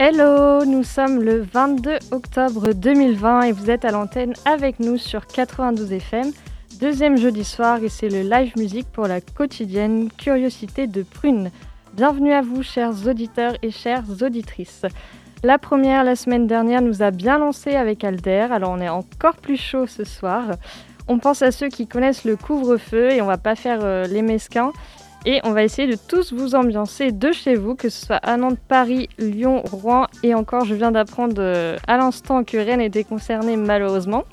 Hello, nous sommes le 22 octobre 2020 et vous êtes à l'antenne avec nous sur 92 FM, deuxième jeudi soir et c'est le live musique pour la quotidienne Curiosité de Prune. Bienvenue à vous chers auditeurs et chères auditrices. La première la semaine dernière nous a bien lancé avec Alder, alors on est encore plus chaud ce soir. On pense à ceux qui connaissent le couvre-feu et on va pas faire euh, les mesquins. Et on va essayer de tous vous ambiancer de chez vous, que ce soit à Nantes, Paris, Lyon, Rouen et encore, je viens d'apprendre euh, à l'instant que Rennes était concernée malheureusement.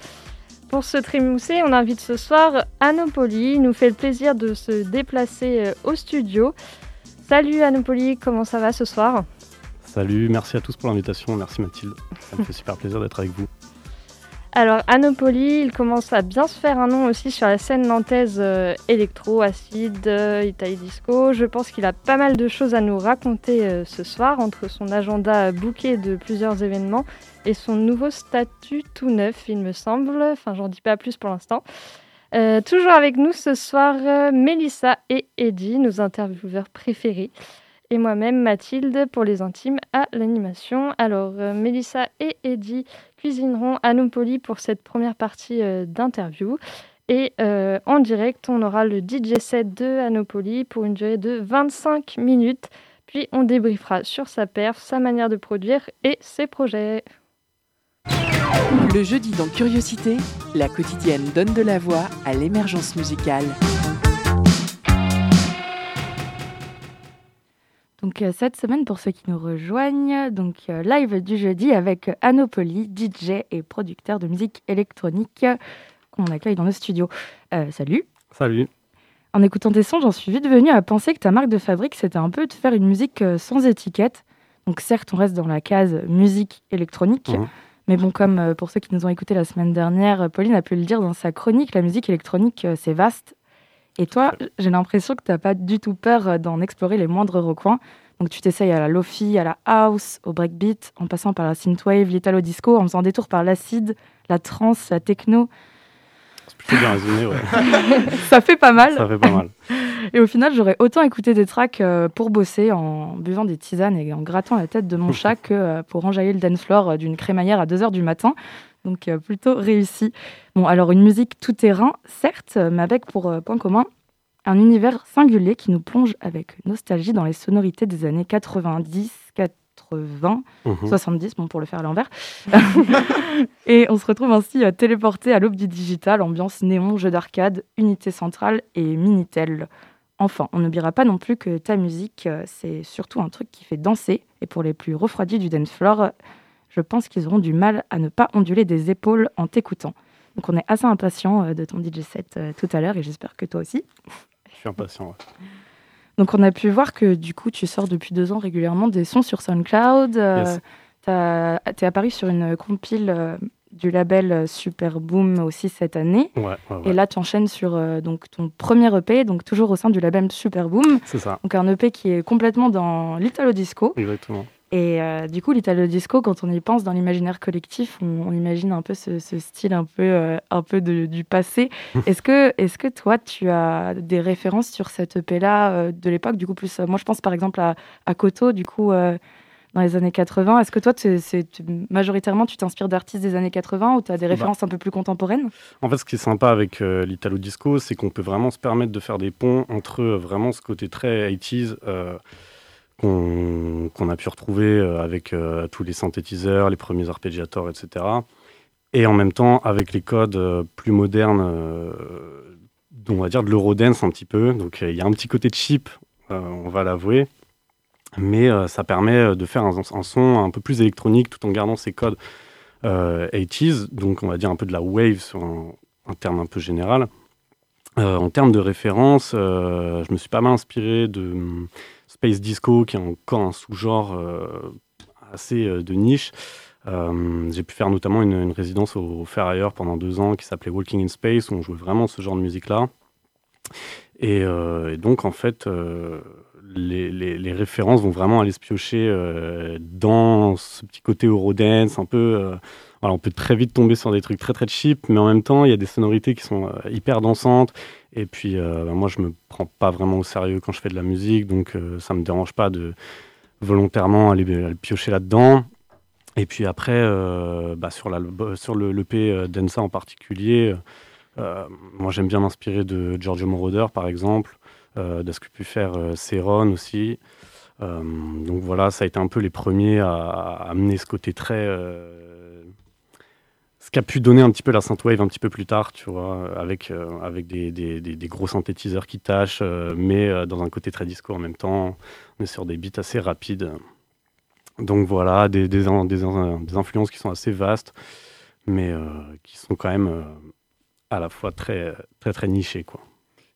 Pour se trémousser, on invite ce soir Anopoli. Il nous fait le plaisir de se déplacer euh, au studio. Salut Anopoli, comment ça va ce soir? Salut, merci à tous pour l'invitation. Merci Mathilde. Ça me fait super plaisir d'être avec vous. Alors, Anopoli, il commence à bien se faire un nom aussi sur la scène nantaise euh, électro, acide, euh, Italie disco. Je pense qu'il a pas mal de choses à nous raconter euh, ce soir entre son agenda bouquet de plusieurs événements et son nouveau statut tout neuf, il me semble. Enfin, j'en dis pas plus pour l'instant. Toujours avec nous ce soir, Mélissa et Eddie, nos intervieweurs préférés. Et moi-même, Mathilde, pour les intimes à l'animation. Alors, Mélissa et Eddie cuisineront à pour cette première partie euh, d'interview. Et euh, en direct, on aura le DJ set de Anopoli pour une durée de 25 minutes. Puis on débriefera sur sa perf, sa manière de produire et ses projets. Le jeudi dans Curiosité, la quotidienne donne de la voix à l'émergence musicale. Donc euh, cette semaine, pour ceux qui nous rejoignent, donc euh, live du jeudi avec Anopoli, DJ et producteur de musique électronique euh, qu'on accueille dans le studio. Euh, salut. Salut. En écoutant tes sons, j'en suis vite venue à penser que ta marque de fabrique, c'était un peu de faire une musique sans étiquette. Donc certes, on reste dans la case musique électronique, Mhm. mais bon, comme pour ceux qui nous ont écoutés la semaine dernière, Pauline a pu le dire dans sa chronique, la musique électronique, c'est vaste. Et toi, j'ai l'impression que tu n'as pas du tout peur euh, d'en explorer les moindres recoins. Donc tu t'essayes à la lofi, à la house, au breakbeat, en passant par la synthwave, l'italo disco, en faisant des tours par l'acide, la trance, la techno. C'est plutôt bien résumé, ouais. Ça fait pas mal. Ça fait pas mal. Et au final, j'aurais autant écouté des tracks euh, pour bosser en buvant des tisanes et en grattant la tête de mon chat que euh, pour enjailler le dance floor d'une crémaillère à 2h du matin. Donc euh, plutôt réussi. Bon, alors une musique tout terrain, certes, mais avec pour euh, point commun un univers singulier qui nous plonge avec nostalgie dans les sonorités des années 90, 80, Mhm. 70, bon pour le faire à l'envers. et on se retrouve ainsi euh, téléporté à l'aube du digital, ambiance néon, jeu d'arcade, unité centrale et Minitel. Enfin, on n'oubliera pas non plus que ta musique, c'est surtout un truc qui fait danser. Et pour les plus refroidis du dance floor, je pense qu'ils auront du mal à ne pas onduler des épaules en t'écoutant. Donc on est assez impatient euh, de ton DJ set euh, tout à l'heure et j'espère que toi aussi. Je suis impatient. ouais. Donc on a pu voir que du coup tu sors depuis deux ans régulièrement des sons sur SoundCloud. Euh, Yes. t'as- T'es apparu sur une compile euh, du label euh, Super Boom aussi cette année. Ouais, ouais, ouais. Et là tu enchaînes sur euh, donc, ton premier EP, donc toujours au sein du label Super Boom. C'est ça, Donc un EP qui est complètement dans l'Italo Disco. exactement. Et euh, du coup, l'Italo Disco, quand on y pense dans l'imaginaire collectif, on, on imagine un peu ce, ce style un peu, euh, un peu de- du passé. Est-ce que, est que toi, tu as des références sur cette EP-là euh, de l'époque Du coup, plus, moi, je pense par exemple à, à Koto, du coup, dans les années 80. Est-ce que toi, majoritairement, tu t'inspires d'artistes des années 80 ou tu as des références un peu plus contemporaines? En fait, ce qui est sympa avec euh, l'Italo Disco, c'est qu'on peut vraiment se permettre de faire des ponts entre euh, vraiment ce côté très 80s euh, qu'on a pu retrouver euh, avec euh, tous les synthétiseurs, les premiers arpégiators, etc. Et en même temps, avec les codes euh, plus modernes, on va dire de l'eurodance un petit peu. Donc, il y a un petit côté cheap, on va l'avouer. Mais ça permet de faire un, son un peu plus électronique tout en gardant ces codes euh, 80s, donc on va dire un peu de la wave sur un, terme un peu général. En termes de référence, je me suis pas mal inspiré de space disco, qui est encore un sous-genre assez de niche. j'ai pu faire notamment une, résidence au Ferrailleur pendant deux ans qui s'appelait Walking in Space, où on jouait vraiment ce genre de musique-là. Et, donc, en fait, les, références vont vraiment aller se piocher dans ce petit côté Eurodance, un peu on peut très vite tomber sur des trucs très très cheap, mais en même temps, il y a des sonorités qui sont euh, hyper dansantes. Et puis, euh, bah, moi, je me prends pas vraiment au sérieux quand je fais de la musique, donc euh, ça me dérange pas de volontairement aller, piocher là-dedans. Et puis après, bah, sur, le l'EP Densa en particulier, moi j'aime bien m'inspirer de Giorgio Moroder par exemple, de ce que pu faire Céron aussi. donc voilà, ça a été un peu les premiers à amener ce côté très ce qui a pu donner un petit peu la synthwave un petit peu plus tard, tu vois, avec, euh, avec des, des, des, gros synthétiseurs qui tâchent, euh, mais euh, dans un côté très disco en même temps. On est sur des beats assez rapides. Donc voilà, des, des, des influences qui sont assez vastes, mais qui sont quand même à la fois très, très, très nichées, quoi.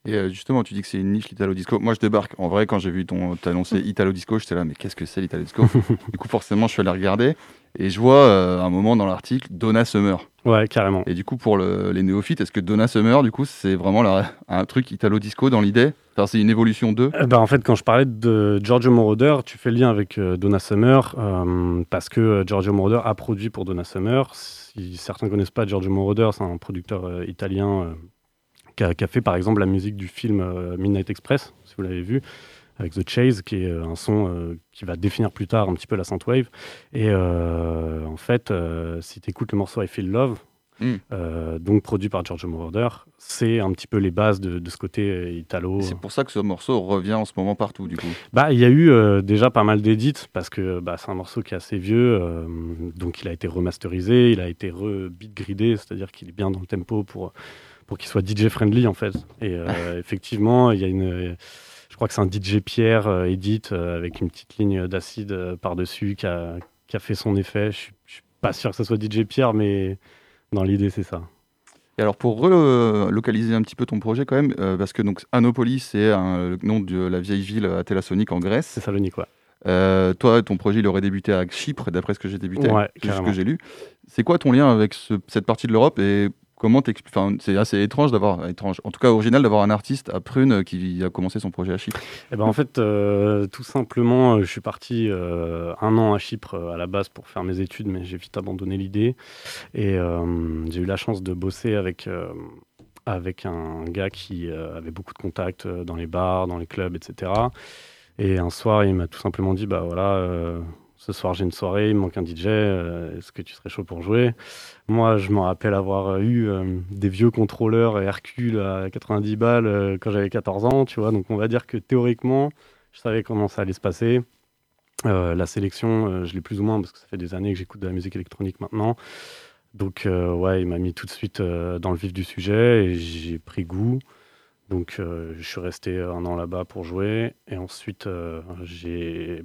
Et justement, tu dis que c'est une niche l'Italo Disco. Moi, je débarque. En vrai, quand j'ai vu ton t'annoncer Italo Disco, j'étais là, mais qu'est-ce que c'est l'Italo Disco? Du coup, forcément, je suis allé regarder. Et je vois euh, un moment dans l'article Donna Summer. Ouais, carrément. Et du coup, pour les néophytes, est-ce que Donna Summer, du coup, c'est vraiment un truc italo-disco dans l'idée? Enfin, C'est une évolution d'eux? Euh, bah, En fait, quand je parlais de Giorgio Moroder, tu fais le lien avec euh, Donna Summer, parce que Giorgio Moroder a produit pour Donna Summer. Si certains ne connaissent pas Giorgio Moroder, c'est un producteur italien qui a, qui, a, fait par exemple la musique du film Midnight Express, si vous l'avez vu avec The Chase, qui est euh, un son euh, qui va définir plus tard un petit peu la synthwave. Et euh, en fait, si tu écoutes le morceau I Feel Love, hmm. donc produit par George Moroder, c'est un petit peu les bases de, ce côté italo. C'est pour ça que ce morceau revient en ce moment partout, du coup. Bah, il y a eu déjà pas mal d'édits parce que bah, c'est un morceau qui est assez vieux, donc il a été remasterisé, il a été re-beat gridé, c'est-à-dire qu'il est bien dans le tempo pour pour qu'il soit DJ friendly en fait. Et effectivement, il y a une crois que c'est un DJ Pierre euh, Edit euh, avec une petite ligne d'acide euh, par-dessus qui a, fait son effet. Je suis, suis pas sûr que ce soit DJ Pierre, mais dans l'idée, c'est ça. Et alors pour relocaliser un petit peu ton projet quand même, parce que donc Anopolis c'est le nom de la vieille ville à Thessalonique en Grèce. C'est Salonique, ouais. toi, ton projet, il aurait débuté à Chypre, d'après ce que j'ai débuté, ce que j'ai lu. C'est quoi ton lien avec cette partie de l'Europe et Comment enfin, c'est assez étrange d'avoir, étrange, en tout cas original d'avoir un artiste à Prune qui a commencé son projet à Chypre. Eh ben en fait, euh, tout simplement, euh, je suis parti euh, un an à Chypre à la base pour faire mes études, mais j'ai vite abandonné l'idée. Et j'ai eu la chance de bosser avec avec un gars qui avait beaucoup de contacts dans les bars, dans les clubs, etc. Et un soir, il m'a tout simplement dit, bah voilà ce soir j'ai une soirée, il manque un DJ, euh, est-ce que tu serais chaud pour jouer? Moi, je me rappelle avoir eu euh, des vieux contrôleurs Hercule à 90 balles euh, quand j'avais 14 ans, tu vois. Donc on va dire que théoriquement, je savais comment ça allait se passer. la sélection, je l'ai plus ou moins parce que ça fait des années que j'écoute de la musique électronique maintenant. Donc ouais, il m'a mis tout de suite dans le vif du sujet et j'ai pris goût. Donc, euh, je suis resté un an là-bas pour jouer. Et ensuite, euh,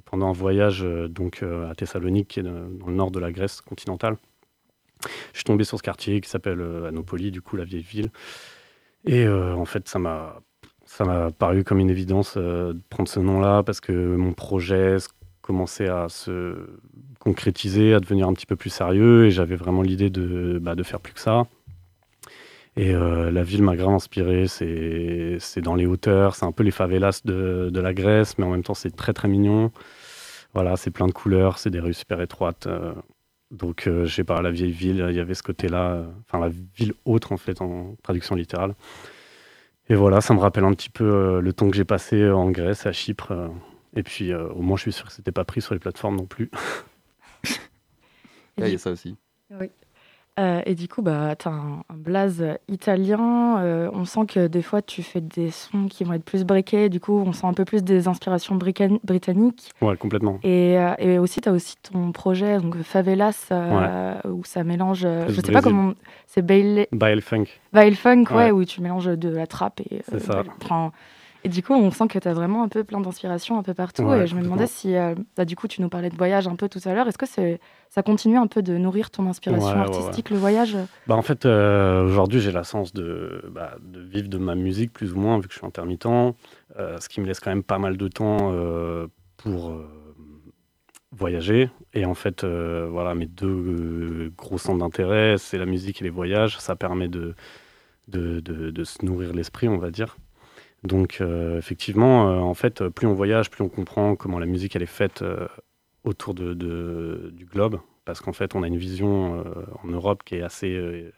pendant un voyage euh, à Thessalonique, qui est dans le nord de la Grèce continentale, je suis tombé sur ce quartier qui s'appelle Anopoli, du coup, la vieille ville. Et en fait, ça m'a, ça m'a paru comme une évidence de prendre ce nom-là parce que mon projet commençait à se concrétiser, à devenir un petit peu plus sérieux. Et j'avais vraiment l'idée de, bah, de faire plus que ça. Et euh, la ville m'a grave inspiré. C'est dans les hauteurs, c'est un peu les favelas de, de, la Grèce, mais en même temps, c'est très très mignon. Voilà, c'est plein de couleurs, c'est des rues super étroites. Euh. donc, euh, je sais pas, la vieille ville, il y avait ce côté-là, enfin la ville autre en fait, en traduction littérale. Et voilà, ça me rappelle un petit peu le temps que j'ai passé en Grèce, à Chypre. et puis, au moins, je suis sûr que c'était pas pris sur les plateformes non plus. Il y a ça aussi. Oui. Euh, et du coup, bah, tu as un, blaze italien. Euh, on sent que des fois, tu fais des sons qui vont être plus briqués. Du coup, on sent un peu plus des inspirations britanniques. Ouais, complètement. Et, euh, et aussi, tu as aussi ton projet, donc Favelas, où ça mélange. je sais pas comment. C'est Baile... Baile Funk. Baile Funk, ouais. où tu mélanges de la trappe et. C'est ça. Et du coup, on sent que tu as vraiment un peu plein d'inspiration un peu partout. et je me demandais si, euh, bah, du coup, tu nous parlais de voyage un peu tout à l'heure. Est-ce que c'est, ça continue un peu de nourrir ton inspiration artistique, le voyage? Bah, En fait, euh, aujourd'hui, j'ai la chance de, bah, de, vivre de ma musique, plus ou moins, vu que je suis intermittent. Euh, ce qui me laisse quand même pas mal de temps pour voyager. Et en fait, voilà, mes deux gros centres d'intérêt, c'est la musique et les voyages. Ça permet de, de, de, de se nourrir l'esprit, on va dire. Donc euh, effectivement, euh, en fait, plus on voyage, plus on comprend comment la musique elle est faite euh, autour de, du globe, parce qu'en fait, on a une vision en Europe qui est assez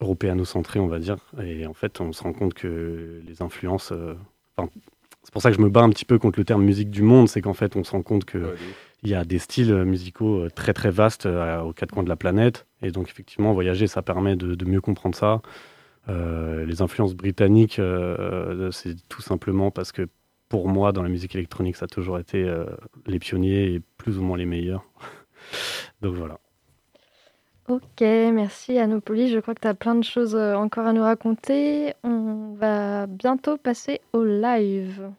européano-centrée, on va dire, et en fait, on se rend compte que les influences, c'est pour ça que je me bats un petit peu contre le terme musique du monde, c'est qu'en fait, on se rend compte que il y a des styles musicaux très très vastes aux quatre coins de la planète, et donc effectivement, voyager, ça permet de mieux comprendre ça. Euh, les influences britanniques, euh, c'est tout simplement parce que pour moi, dans la musique électronique, ça a toujours été euh, les pionniers et plus ou moins les meilleurs. Donc voilà. Ok, merci Anopoli. Je crois que tu as plein de choses encore à nous raconter. On va bientôt passer au live.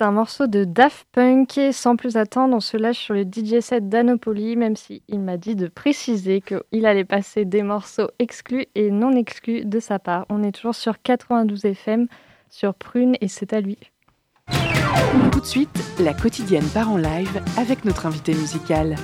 Un morceau de Daft Punk et sans plus attendre, on se lâche sur le DJ set d'Anopoli, même s'il il m'a dit de préciser qu'il allait passer des morceaux exclus et non exclus de sa part. On est toujours sur 92 FM, sur Prune et c'est à lui. Tout de suite, la quotidienne part en live avec notre invité musical.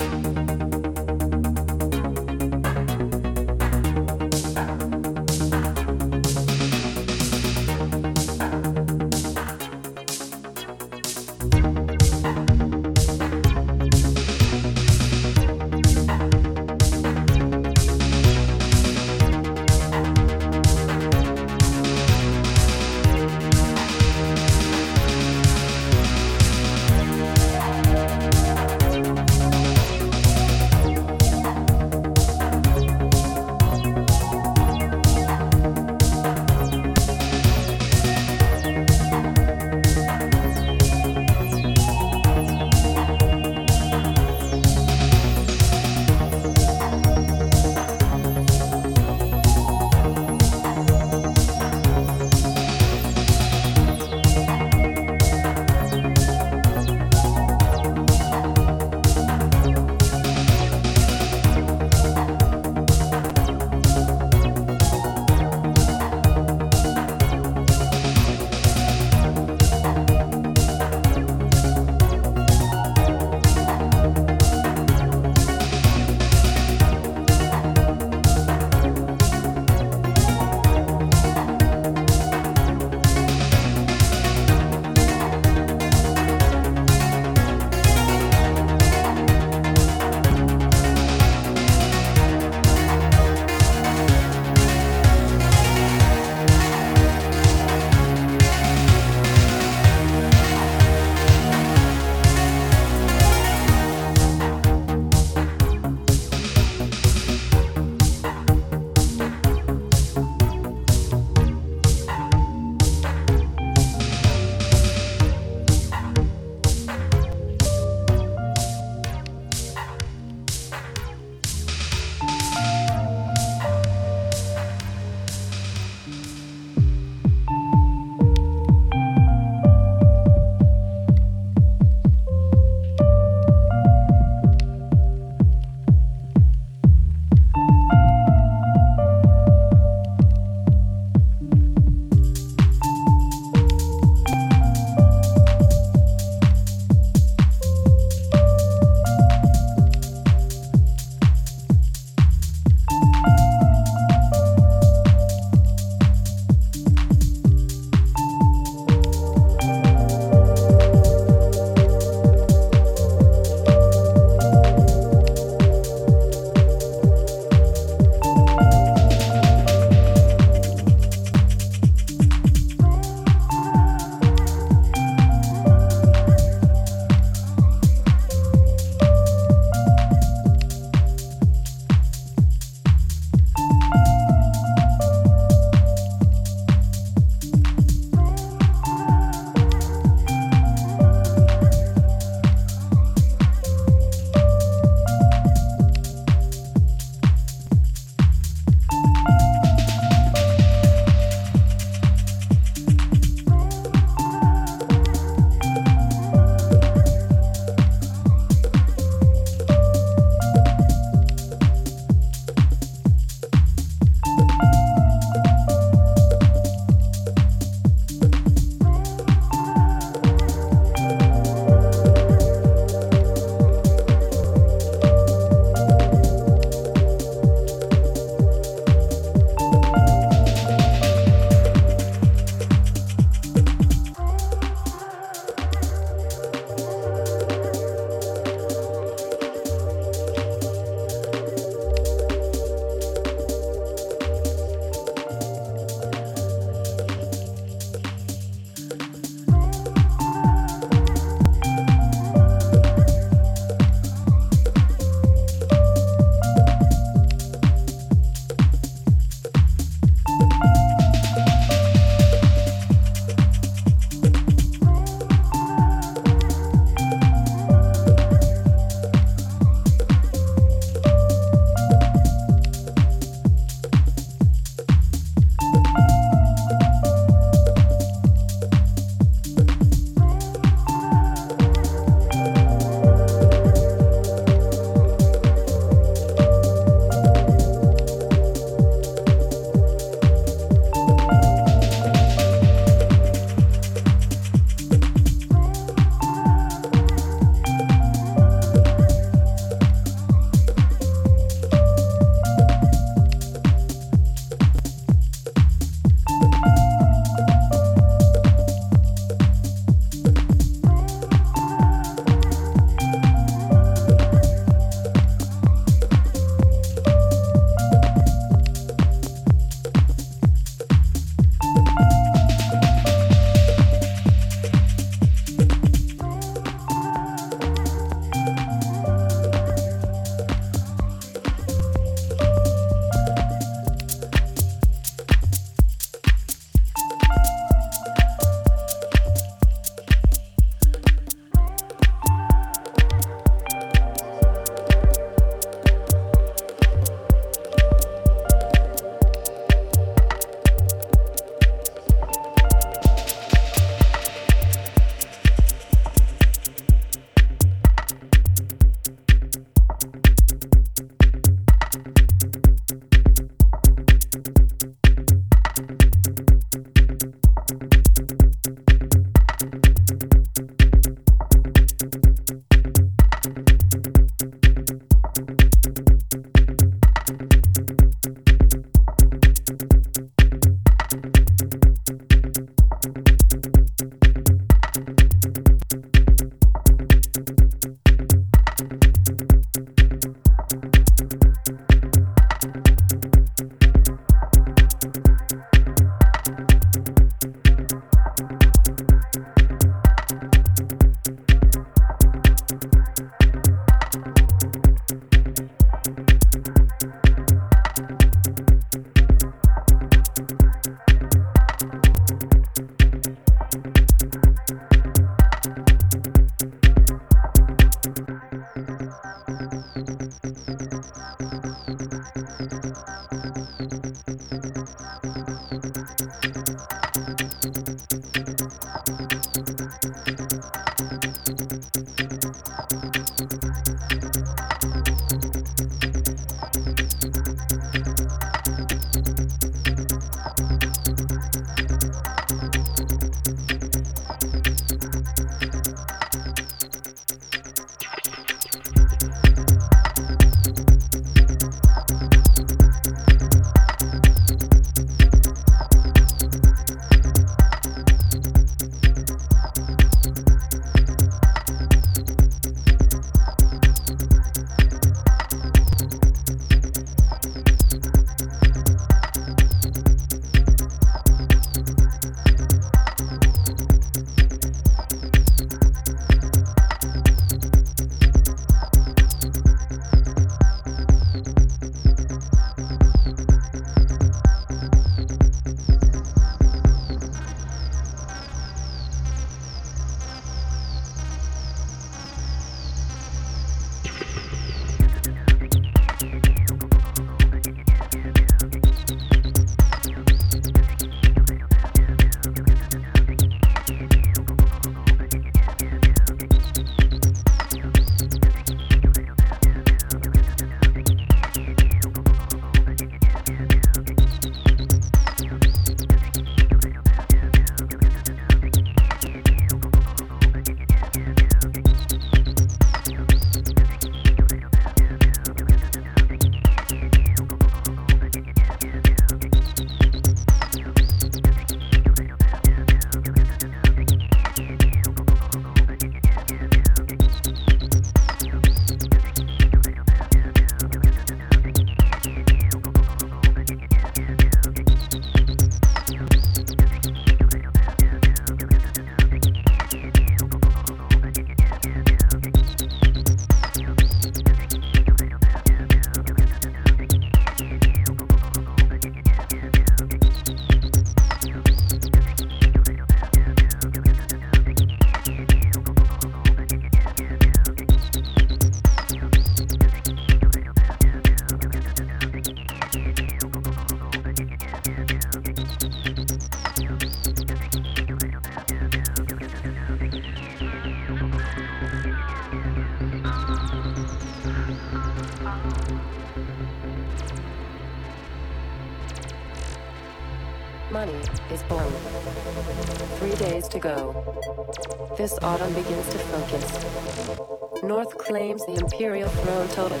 This autumn begins to focus. North claims the Imperial Throne totem.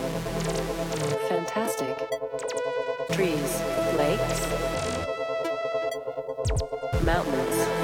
Fantastic. Trees, lakes, mountains.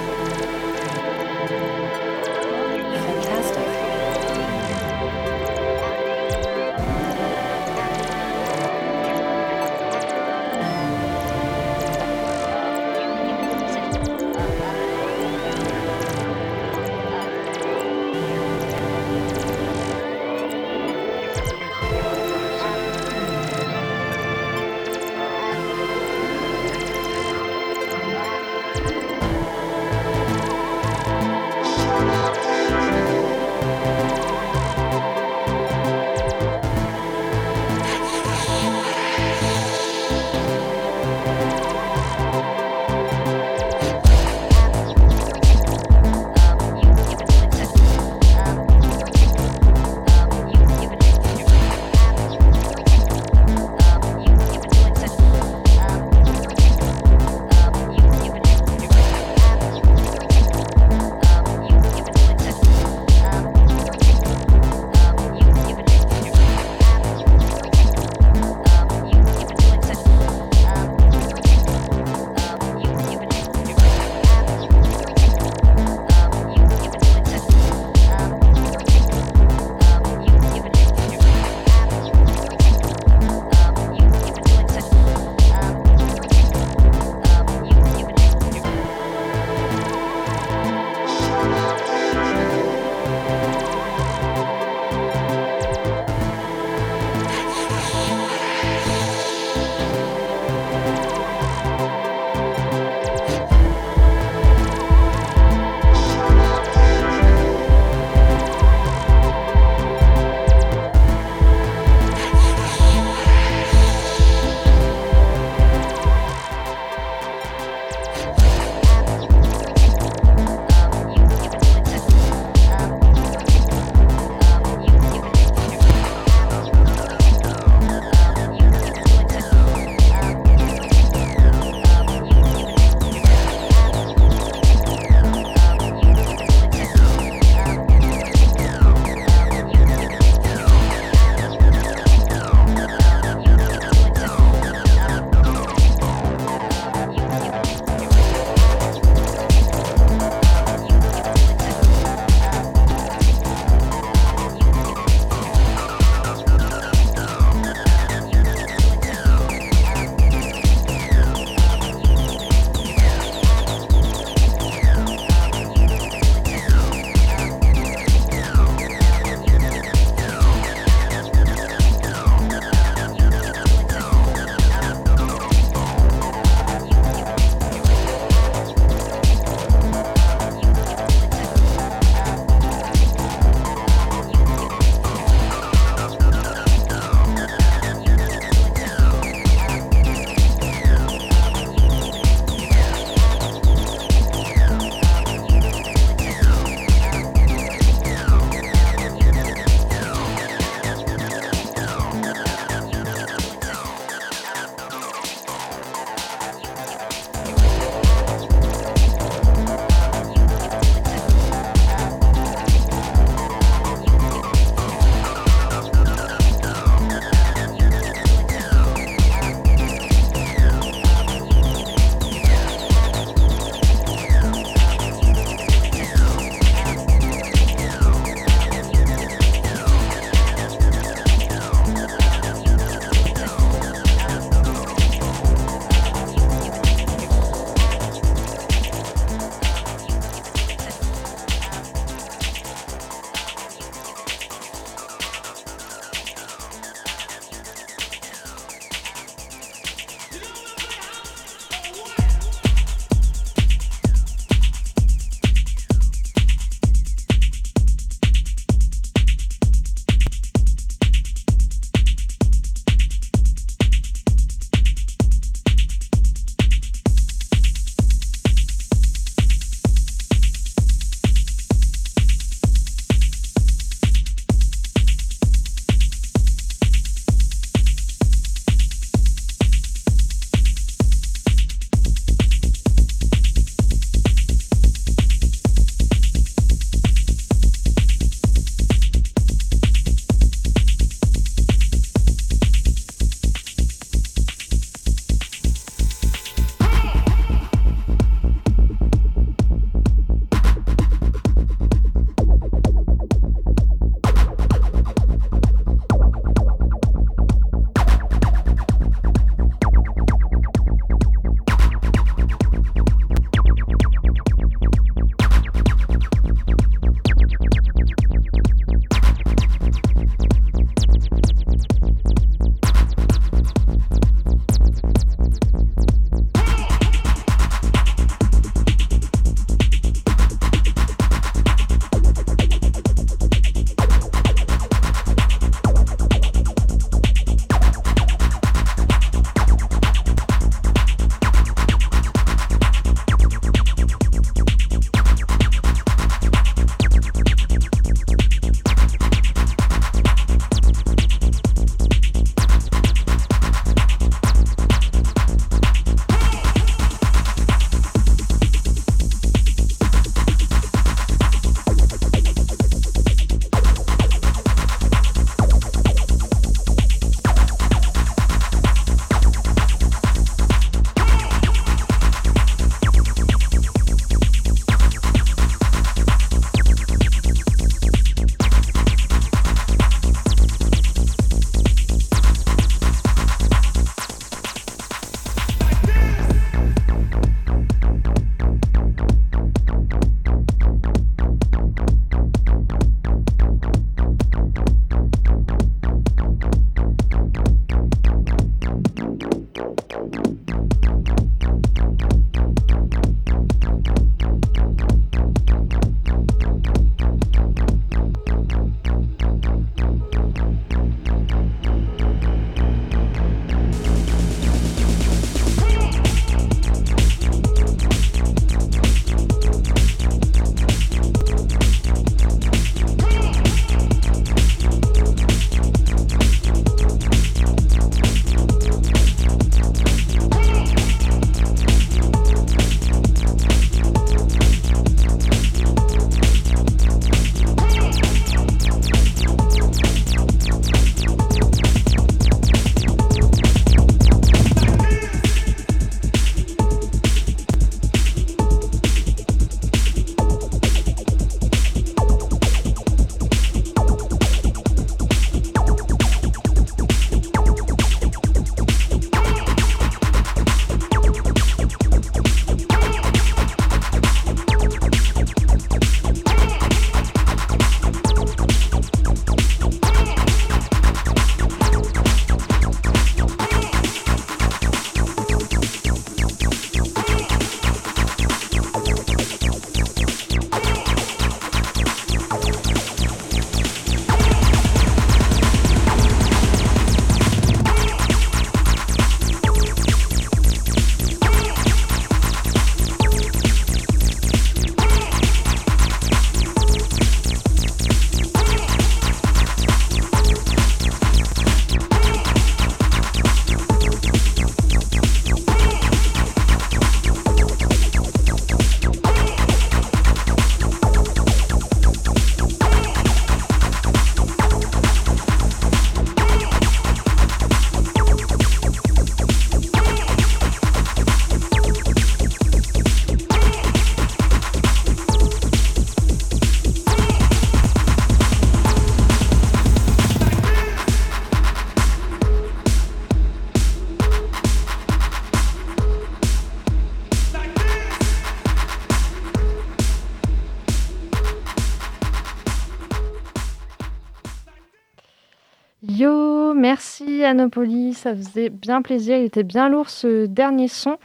Ça faisait bien plaisir, il était bien lourd ce dernier son.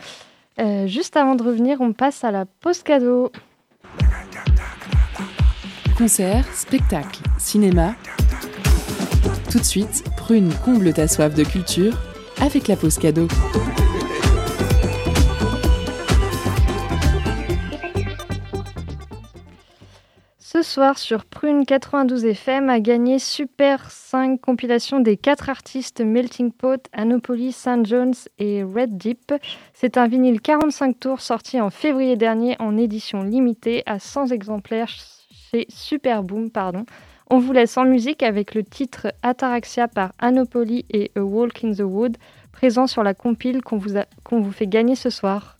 Euh, juste avant de revenir, on passe à la pause cadeau. Concert, spectacle, cinéma. Tout de suite, prune comble ta soif de culture avec la pause cadeau. Ce soir sur Prune 92 FM a gagné Super 5 compilation des quatre artistes Melting Pot, Anopoly, St. Jones et Red Deep. C'est un vinyle 45 tours sorti en février dernier en édition limitée à 100 exemplaires chez Super Boom. Pardon. On vous laisse en musique avec le titre Ataraxia par Anopoly et A Walk in the Wood, présent sur la compile qu'on vous fait gagner ce soir.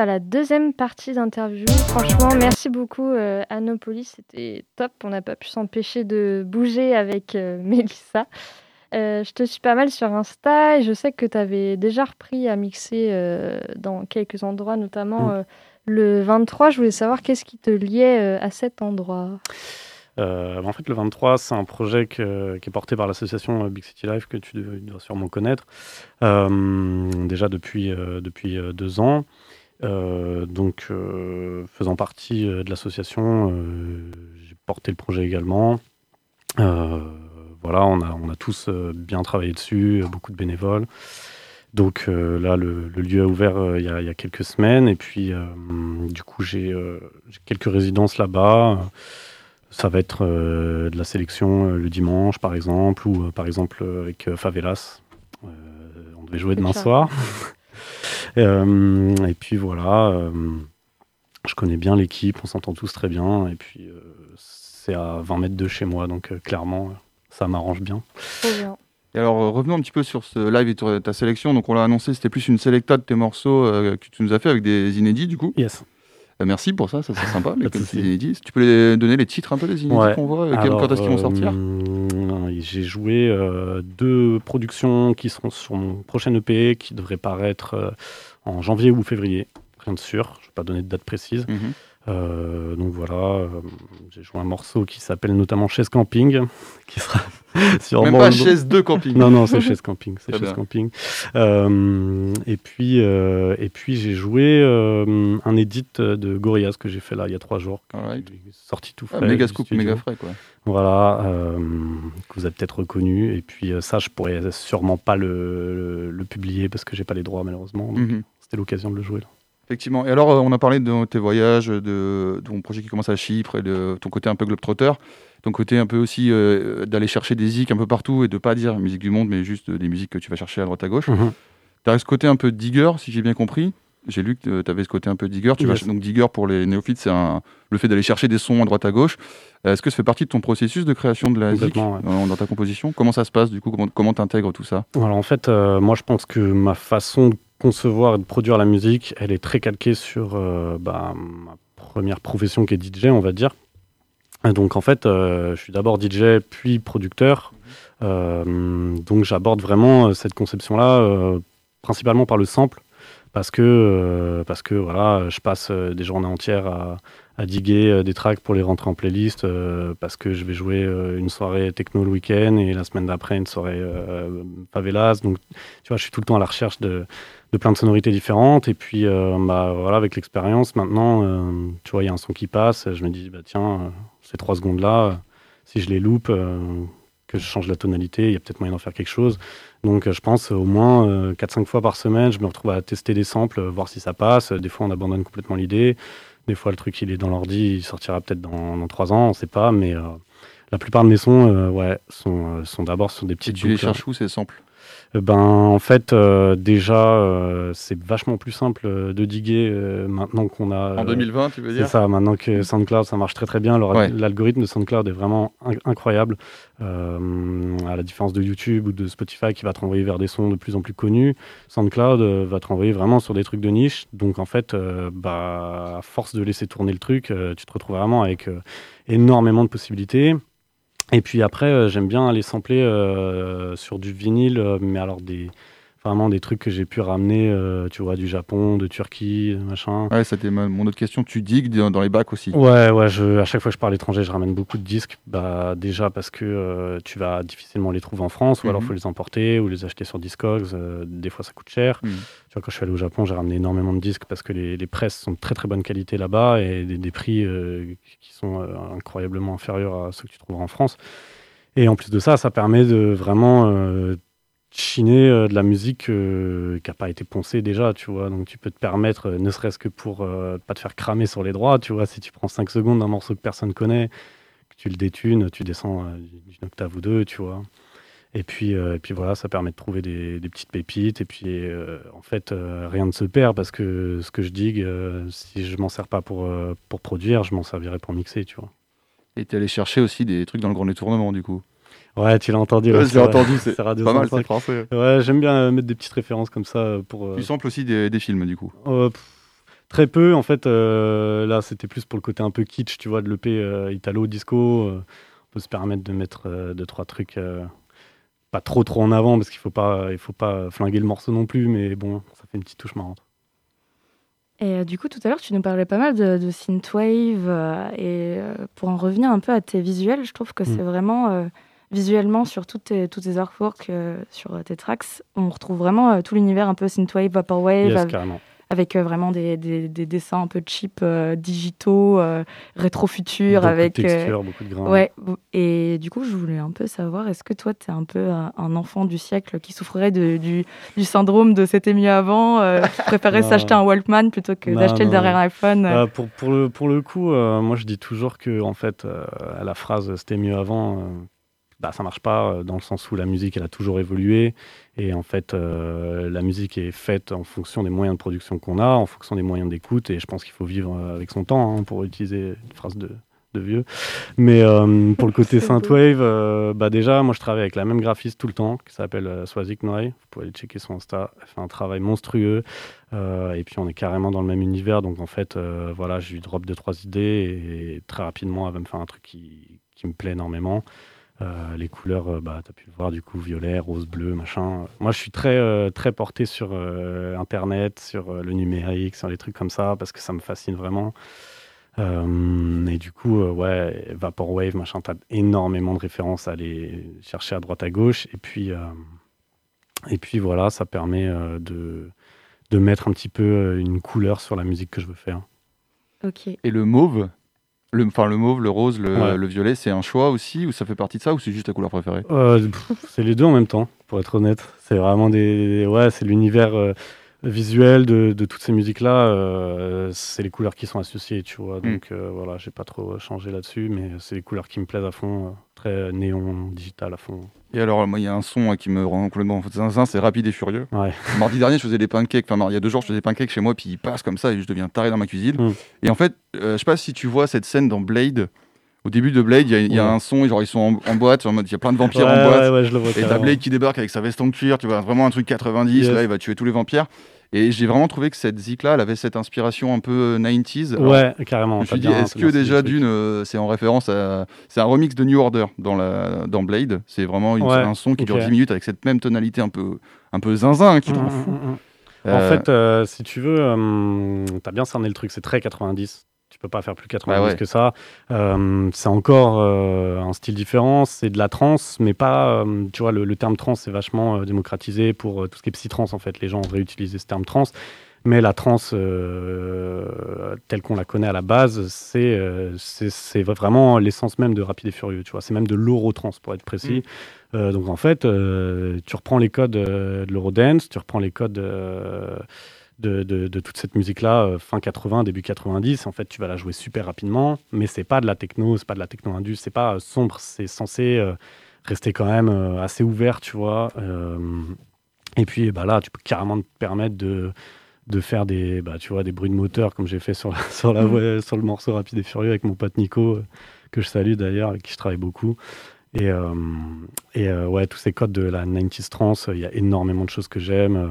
À la deuxième partie d'interview. Franchement, merci beaucoup euh, Anopolis, c'était top. On n'a pas pu s'empêcher de bouger avec euh, Mélissa. Euh, je te suis pas mal sur Insta et je sais que tu avais déjà repris à mixer euh, dans quelques endroits, notamment mm. le 23. Je voulais savoir qu'est-ce qui te liait à cet endroit. Euh, en fait, le 23, c'est un projet qui est porté par l'association Big City Life que tu dois, sûrement connaître, déjà depuis, depuis deux ans. Euh, donc, euh, faisant partie euh, de l'association, j'ai porté le projet également. voilà, on a, on a tous bien travaillé dessus, beaucoup de bénévoles. Donc là, le, lieu a ouvert il, y a, quelques semaines et puis du coup j'ai quelques résidences là-bas. Ça va être de la sélection le dimanche par exemple ou par exemple avec Favelas devait jouer demain soir. et puis voilà, je connais bien l'équipe, on s'entend tous très bien. Et puis c'est à 20 mètres de chez moi, donc clairement, ça m'arrange bien. bien. Et alors revenons un petit peu sur ce live et ta sélection. Donc on l'a annoncé, c'était plus une sélecta de tes morceaux que tu nous as fait avec des inédits du coup. Yes. Euh, merci pour ça, ça c'est sympa. les Tu peux les donner les titres un peu des inédits qu'on voit Quand est-ce qu'ils vont sortir euh, J'ai joué euh, deux productions qui seront sur mon prochain EP qui devrait paraître en janvier ou février. Rien de sûr, je ne vais pas donner de date précise. Mhm. Euh, donc voilà, euh, j'ai joué un morceau qui s'appelle notamment Chaise Camping, qui sera sûrement. Même pas Chaise de Camping. Non, non, c'est Chaise Camping. C'est Chaise Camping. Euh, et puis, et puis j'ai joué un edit de Gorillaz que j'ai fait là il y a trois jours. Sorti tout ah, frais. méga scoop, méga frais quoi. Voilà, que vous avez peut-être reconnu. Et puis ça, je pourrais sûrement pas le, le, publier parce que j'ai pas les droits malheureusement. Mhm. C'était l'occasion de le jouer là. Effectivement. Et alors, euh, on a parlé de tes voyages, de, ton projet qui commence à Chypre et de ton côté un peu globetrotter. Ton côté un peu aussi euh, d'aller chercher des zik un peu partout et de pas dire musique du monde, mais juste des musiques que tu vas chercher à droite à gauche. Mhm. Tu as ce côté un peu digger, si j'ai bien compris. J'ai lu que tu avais ce côté un peu digger. Tu vas, donc digger pour les néophytes, c'est le fait d'aller chercher des sons à droite à gauche. Est-ce que ça fait partie de ton processus de création de la zik dans, ta composition? Comment ça se passe du coup? Comment tu intègres tout ça? Alors en fait, euh, moi je pense que ma façon de concevoir et de produire la musique, elle est très calquée sur euh, bah, ma première profession qui est DJ, on va dire. donc en fait, euh, je suis d'abord DJ puis producteur. Euh, donc j'aborde vraiment cette conception-là principalement par le sample parce que, parce que voilà, je passe des journées entières à, à diguer des tracks pour les rentrer en playlist parce que je vais jouer une soirée techno le week-end et la semaine d'après une soirée favelas. Donc, tu vois, je suis tout le temps à la recherche de, de plein de sonorités différentes. Et puis, euh, bah, voilà, avec l'expérience, maintenant, euh, tu vois, il y a un son qui passe. Je me dis, bah, tiens, euh, ces trois secondes-là, si je les loupe, que je change la tonalité, il y a peut-être moyen d'en faire quelque chose. Donc, je pense au moins 4-5 fois par semaine, je me retrouve à tester des samples, voir si ça passe. Des fois, on abandonne complètement l'idée. Des fois, le truc, il est dans l'ordi, il sortira peut-être dans, dans 3 ans, on ne sait pas. Mais la plupart de mes sons, ouais, sont, sont d'abord sur des petites Tu les cherches où, ces samples euh, ben, en fait, euh, déjà, euh, c'est vachement plus simple de diguer maintenant qu'on a. En 2020, tu veux dire C'est ça, maintenant que SoundCloud, ça marche très très bien. L'algorithme de SoundCloud est vraiment incroyable, à la différence de YouTube ou de Spotify qui va te renvoyer vers des sons de plus en plus connus. SoundCloud va te renvoyer vraiment sur des trucs de niche. Donc, en fait, bah, à force de laisser tourner le truc, tu te retrouves vraiment avec énormément de possibilités. Et puis après, euh, j'aime bien aller sampler euh, sur du vinyle, euh, mais alors des, vraiment des trucs que j'ai pu ramener, tu vois, du Japon, de Turquie, machin. Ouais, c'était mon autre question. Tu digues dans les bacs aussi Ouais, ouais. Je, à chaque fois que je pars à l'étranger, je ramène beaucoup de disques. Bah, déjà parce que tu vas difficilement les trouver en France, ou alors il mhm. faut les emporter ou les acheter sur Discogs. des fois, ça coûte cher. Mhm. Tu vois, quand je suis allé au Japon, j'ai ramené énormément de disques parce que les, les presses sont de très très bonne qualité là-bas et des, des prix qui sont incroyablement inférieurs à ceux que tu trouveras en France. Et en plus de ça, ça permet de vraiment euh, chiner euh, de la musique euh, qui n'a pas été poncée déjà, tu vois. Donc tu peux te permettre, ne serait-ce que pour pas te faire cramer sur les droits, tu vois, si tu prends 5 secondes d'un morceau que personne connaît, que tu le détunes, tu descends d'une octave ou deux, tu vois. Et puis, et puis voilà, ça permet de trouver des, petites pépites. Et puis, en fait, rien ne se perd parce que ce que je digue, si je m'en sers pas pour, pour produire, je m'en servirai pour mixer, tu vois. Et tu allé chercher aussi des trucs dans le grand détournement, du coup? Ouais, tu l'as entendu. Ouais, je entendu, c'est pas mal, c'est français. Ouais, j'aime bien euh, mettre des petites références comme ça euh, pour. Euh, tu samples aussi des, films, du coup Très peu, en fait. là, c'était plus pour le côté un peu kitsch, tu vois, de l'EP Italo Disco. on peut se permettre de mettre deux, trois trucs pas trop trop en avant parce qu'il faut pas il faut pas flinguer le morceau non plus mais bon ça fait une petite touche marrante et euh, du coup, tout à l'heure, tu nous parlais pas mal de, de synthwave. Euh, et euh, pour en revenir un peu à tes visuels, je trouve que c'est mm. vraiment visuellement sur toutes tes, toutes tes artworks, sur tes tracks, on retrouve vraiment tout l'univers un peu synthwave, vaporwave. Yes, avec euh, vraiment des, des, dessins un peu cheap, euh, digitaux, euh, rétro-futur. avec de textures, beaucoup de grains. Ouais, et du coup, je voulais un peu savoir, est-ce que toi, tu es un peu un, enfant du siècle qui souffrait de, du, du, syndrome de c'était mieux avant, qui préférait s'acheter un Walkman plutôt que d'acheter le dernier iPhone pour, pour, le, pour le coup, moi, je dis toujours que, en fait, à la phrase c'était mieux avant bah, ça marche pas dans le sens où la musique, elle a toujours évolué. Et en fait, la musique est faite en fonction des moyens de production qu'on a, en fonction des moyens d'écoute. Et je pense qu'il faut vivre avec son temps, hein, pour utiliser une phrase de, de vieux. Mais euh, pour le côté synthwave, euh, bah déjà, moi je travaille avec la même graphiste tout le temps, qui s'appelle euh, Swazik Noy. Vous pouvez aller checker son Insta. Elle fait un travail monstrueux. et puis on est carrément dans le même univers. Donc en fait, voilà, je lui drop deux, trois idées. Et, très rapidement, elle va me faire un truc qui, qui me plaît énormément. Les couleurs, bah, tu as pu le voir du coup, violet, rose, bleu, machin. Moi, je suis très, très porté sur Internet, sur le numérique, sur les trucs comme ça, parce que ça me fascine vraiment. Euh, et du coup, euh, ouais, Vaporwave, machin, t'as énormément de références à aller chercher à droite à gauche. Et puis, euh, et puis voilà, ça permet de, de mettre un petit peu une couleur sur la musique que je veux faire. Ok. Et le mauve? Le, enfin, le mauve, le rose, le, le violet, c'est un choix aussi ou ça fait partie de ça ou c'est juste ta couleur préférée? C'est les deux en même temps, pour être honnête. C'est vraiment des. Ouais, c'est l'univers visuel de, de, toutes ces musiques-là, euh, c'est les couleurs qui sont associées, tu vois. Mm. Donc euh, voilà, j'ai pas trop changé là-dessus, mais c'est les couleurs qui me plaisent à fond, euh, très néon, digital à fond. Et alors, moi, il y a un son qui me rend complètement zinzin, c'est Rapide et Furieux. Ouais. Mardi dernier, je faisais des pancakes, enfin, il y a deux jours, je faisais des pancakes chez moi, puis il passe comme ça et je deviens taré dans ma cuisine. Mm. Et en fait, je sais pas si tu vois cette scène dans Blade. Au début de Blade, il y, a un son, genre ils sont en, boîte, il y a plein de vampires en boîte. Ouais, je le vois et t'as Blade qui débarque avec sa veste en cuir, tu vois, vraiment un truc 90, là il va tuer tous les vampires. Et j'ai vraiment trouvé que cette zik-là, elle avait cette inspiration un peu 90s. Euh, ouais, carrément. Je me suis dit, est-ce que déjà d'une, euh, c'est en référence à. C'est un remix de New Order dans, la... dans Blade. C'est vraiment un son qui dure 10 minutes avec cette même tonalité un peu, un peu zinzin qui mmh, fou. Mmh, mmh. En fait, euh, si tu veux, t'as bien cerné le truc, c'est très 90 peux pas faire plus 90 bah que ça. Euh, c'est encore euh, un style différent, c'est de la trance, mais pas, euh, tu vois, le, terme trance c'est vachement démocratisé pour tout ce qui est psy-trance en fait. Les gens ont réutilisé ce terme trance. Mais la trance telle qu'on la connaît à la base, c'est c'est vraiment l'essence même de Rapide et Furieux. Tu vois, c'est même de l'eurotrance pour être précis. Mm. donc en fait, tu reprends les codes de l'eurodance, tu reprends les codes de, toute cette musique-là, euh, fin 80, début 90. En fait, tu vas la jouer super rapidement, mais c'est pas de la techno, c'est pas de la techno-indus, c'est pas euh, sombre, c'est censé euh, rester quand même assez ouvert, tu vois. et puis bah là, tu peux carrément te permettre de, de faire des, bah, tu vois, des bruits de moteur comme j'ai fait sur, sur, la, mmh. sur le morceau Rapide et Furieux avec mon pote Nico, que je salue d'ailleurs, avec qui je travaille beaucoup. Et, et ouais, tous ces codes de la 90s trance, il y a énormément de choses que j'aime.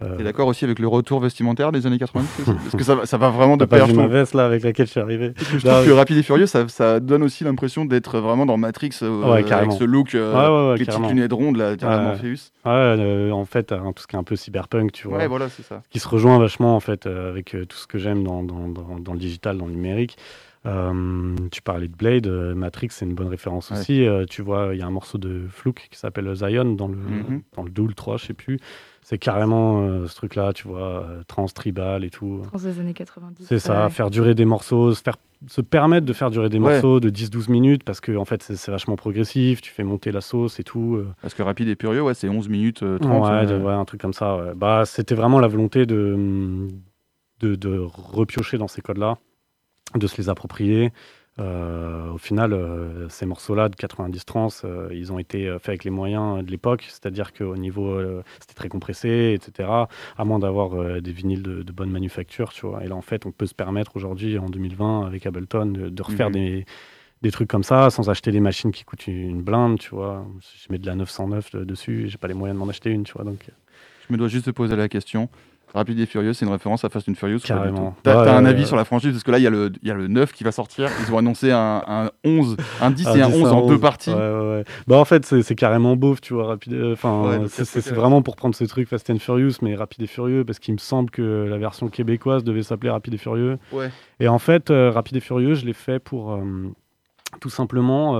Euh... T'es d'accord aussi avec le retour vestimentaire des années 90 Parce que ça, ça va vraiment de pair. ma veste là avec laquelle je suis arrivé. Je trouve que Rapide et Furieux, ça, ça donne aussi l'impression d'être vraiment dans Matrix euh, avec ce look, euh, les petites lunettes rondes là, Morpheus. Ouais, euh, en fait, hein, tout ce qui est un peu cyberpunk, tu vois. Ouais, voilà, c'est ça. Qui se rejoint vachement en fait avec tout ce que j'aime dans, dans, dans, le digital, dans le numérique. tu parlais de Blade, Matrix, c'est une bonne référence aussi. tu vois, il y a un morceau de Fluke qui s'appelle Zion dans le, mm-hmm. dans le 2 ou le 3, je sais plus c'est carrément euh, ce truc-là, tu vois, euh, trans-tribal et tout. Trans des années 90. C'est ça, faire durer des morceaux, se, faire, se permettre de faire durer des morceaux de 10-12 minutes parce que en fait c'est vachement progressif, tu fais monter la sauce et tout. Euh. Parce que Rapide et Purieux, ouais, c'est 11 minutes 30. Ouais, un truc comme ça. Bah, C'était vraiment la volonté de, de, de repiocher dans ces codes-là, de se les approprier. Euh, au final, euh, ces morceaux-là de 90 trans, euh, ils ont été faits avec les moyens de l'époque, c'est-à-dire qu'au niveau, c'était très compressé, etc. À moins d'avoir des vinyles de, bonne manufacture, tu vois. Et là, en fait, on peut se permettre aujourd'hui, en 2020, avec Ableton, de, refaire mhm. des, des, trucs comme ça, sans acheter des machines qui coûtent une blinde, tu vois. Je mets de la 909 dessus, j'ai pas les moyens de m'en acheter une, tu vois. Donc. Je me dois juste te poser la question. Rapide et Furieux, c'est une référence à Fast and Furious. Carrément. T'as un avis sur la franchise? Parce que là, il y, a le, y a le 9 qui va sortir. Ils ont annoncé un, un 11, un 10 et un 11 en deux parties. Bah, en fait, c'est carrément beauf, tu vois. Rapide, euh, enfin, c'est vraiment pour prendre ces trucs Fast and Furious, mais Rapide et Furieux, parce qu'il me semble que la version québécoise devait s'appeler Rapide et Furieux. Ouais. Et en fait, euh, Rapide et Furieux, je l'ai fait pour euh, tout simplement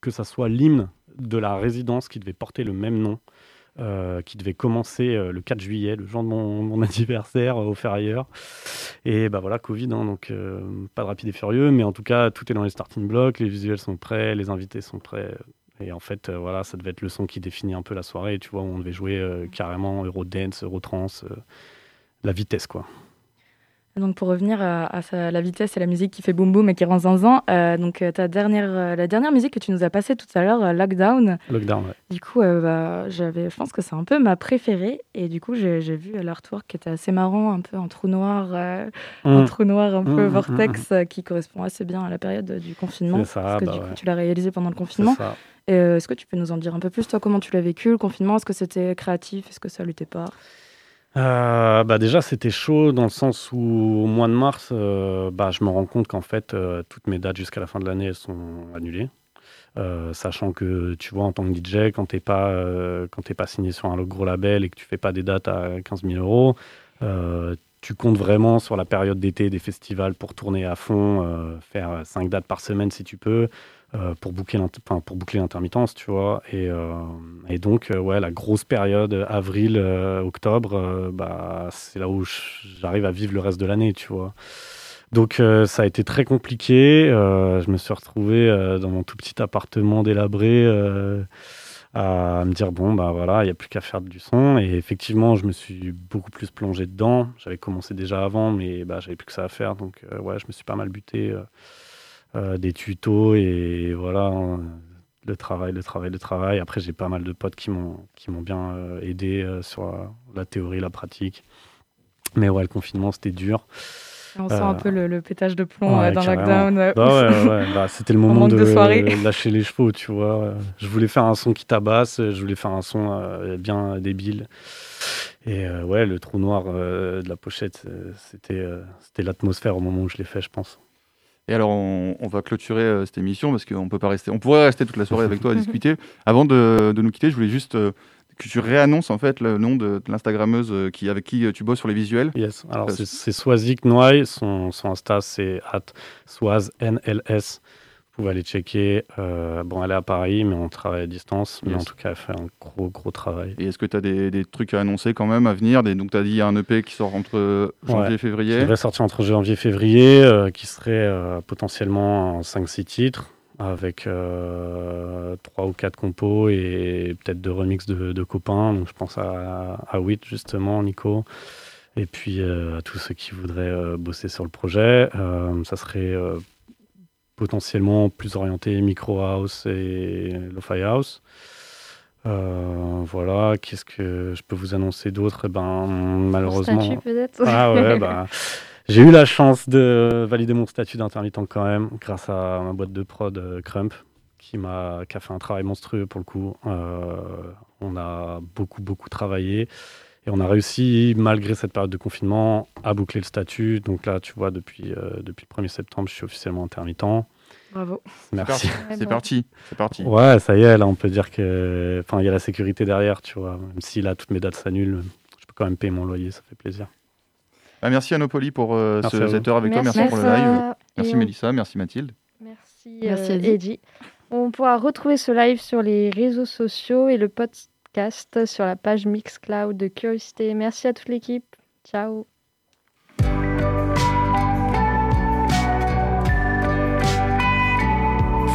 que ça soit l'hymne de la résidence qui devait porter le même nom. Euh, qui devait commencer euh, le 4 juillet, le jour de mon, anniversaire euh, au Ferrailleur. Et bah voilà, Covid, hein, donc pas de rapide et furieux, mais en tout cas, tout est dans les starting blocks, les visuels sont prêts, les invités sont prêts. Et en fait, voilà, ça devait être le son qui définit un peu la soirée, tu vois, où on devait jouer carrément Eurodance, Eurotrance, la vitesse, quoi. Donc pour revenir à, la vitesse et la musique qui fait boum boum et qui rend zinzin, euh, donc euh, ta dernière, euh, la dernière musique que tu nous as passée tout à l'heure, Lockdown. Lockdown, ouais. Du coup, bah, j'avais, je pense que c'est un peu ma préférée et du coup j'ai, vu l'artwork qui était assez marrant, un peu en trou noir, un mmh. trou noir un peu mmh, mmh, vortex qui correspond assez bien à la période du confinement. C'est ça, parce que bah du coup tu l'as réalisé pendant le confinement. Ça. est-ce que tu peux nous en dire un peu plus toi comment tu l'as vécu le confinement? Est-ce que c'était créatif? Est-ce que ça l'était pas? Euh, bah déjà, c'était chaud dans le sens où au mois de mars, euh, bah, je me rends compte qu'en fait, euh, toutes mes dates jusqu'à la fin de l'année sont annulées. sachant que tu vois, en tant que DJ, quand tu n'es pas, quand pas signé sur un gros label et que tu fais pas des dates à 15 000 euros, tu comptes vraiment sur la période d'été des festivals pour tourner à fond, faire 5 dates par semaine si tu peux. Euh, pour, boucler pour boucler l'intermittence, tu vois. Et, euh, et donc, euh, ouais, la grosse période, avril, octobre, bah, c'est là où j'arrive à vivre le reste de l'année, tu vois. Donc, ça a été très compliqué. je me suis retrouvé dans mon tout petit appartement délabré à me dire bon bah voilà il n'y a plus qu'à faire du son et effectivement je me suis beaucoup plus plongé dedans j'avais commencé déjà avant mais bah j'avais plus que ça à faire donc ouais je me suis pas mal buté euh, des tutos et voilà, hein, le travail, le travail, le travail. Après, j'ai pas mal de potes qui m'ont qui m'ont bien euh, aidé euh, sur la théorie, la pratique. Mais ouais, le confinement, c'était dur. On sent un peu le, pétage de plomb dans Lockdown. Bah ouais, bah, c'était le moment de, lâcher les chevaux, tu vois. Je voulais faire un son qui tabasse, je voulais faire un son bien débile. Et ouais, le trou noir de la pochette, c'était c'était l'atmosphère au moment où je l'ai fait, je pense. Et alors, on, va clôturer euh, cette émission parce qu'on peut pas rester. On pourrait rester toute la soirée avec toi à discuter. Avant de, nous quitter, je voulais juste euh, que tu réannonces en fait le nom de, l'Instagrammeuse euh, qui, avec qui tu bosses sur les visuels. Yes. Alors, c'est Swazik Noy. Son, son Insta, c'est at SwazNLS. Vous pouvez aller checker. Euh, bon, elle est à Paris, mais on travaille à distance. Mais en tout cas, elle fait un gros, gros travail. Et est-ce que tu as des, des, trucs à annoncer quand même à venir? Des, Donc, tu as dit il y a un EP qui sort entre janvier et février. Qui devrait sortir entre janvier et février, euh, qui serait euh, potentiellement en 5-6 titres, avec 3 ou 4 compos et peut-être deux remixes de, de, copains. Donc, je pense à, à WIT, justement, Nico et puis à tous ceux qui voudraient bosser sur le projet. ça serait potentiellement plus orienté micro house et lo-fi house. Euh, voilà, qu'est-ce que je peux vous annoncer d'autre? Ben malheureusement. Statut peut-être? Ah ouais, bah, j'ai eu la chance de valider mon statut d'intermittent quand même, grâce à ma boîte de prod euh, Crump, qui m'a qui a fait un travail monstrueux pour le coup. Euh, on a beaucoup beaucoup travaillé. Et on a réussi, malgré cette période de confinement, à boucler le statut. Donc là, tu vois, depuis, euh, depuis le 1er septembre, je suis officiellement intermittent. Bravo. Merci. C'est parti. C'est parti. Ouais, ça y est, là, on peut dire que, enfin, il y a la sécurité derrière, tu vois. Même si là, toutes mes dates s'annulent, je peux quand même payer mon loyer, ça fait plaisir. Ah, merci Anopoli pour euh, ce, cette heure avec toi. Merci pour le live. Merci Mélissa, merci Mathilde. Merci, merci euh, Eddie. On pourra retrouver ce live sur les réseaux sociaux et le podcast sur la page Mixcloud de Curiosité. Merci à toute l'équipe. Ciao.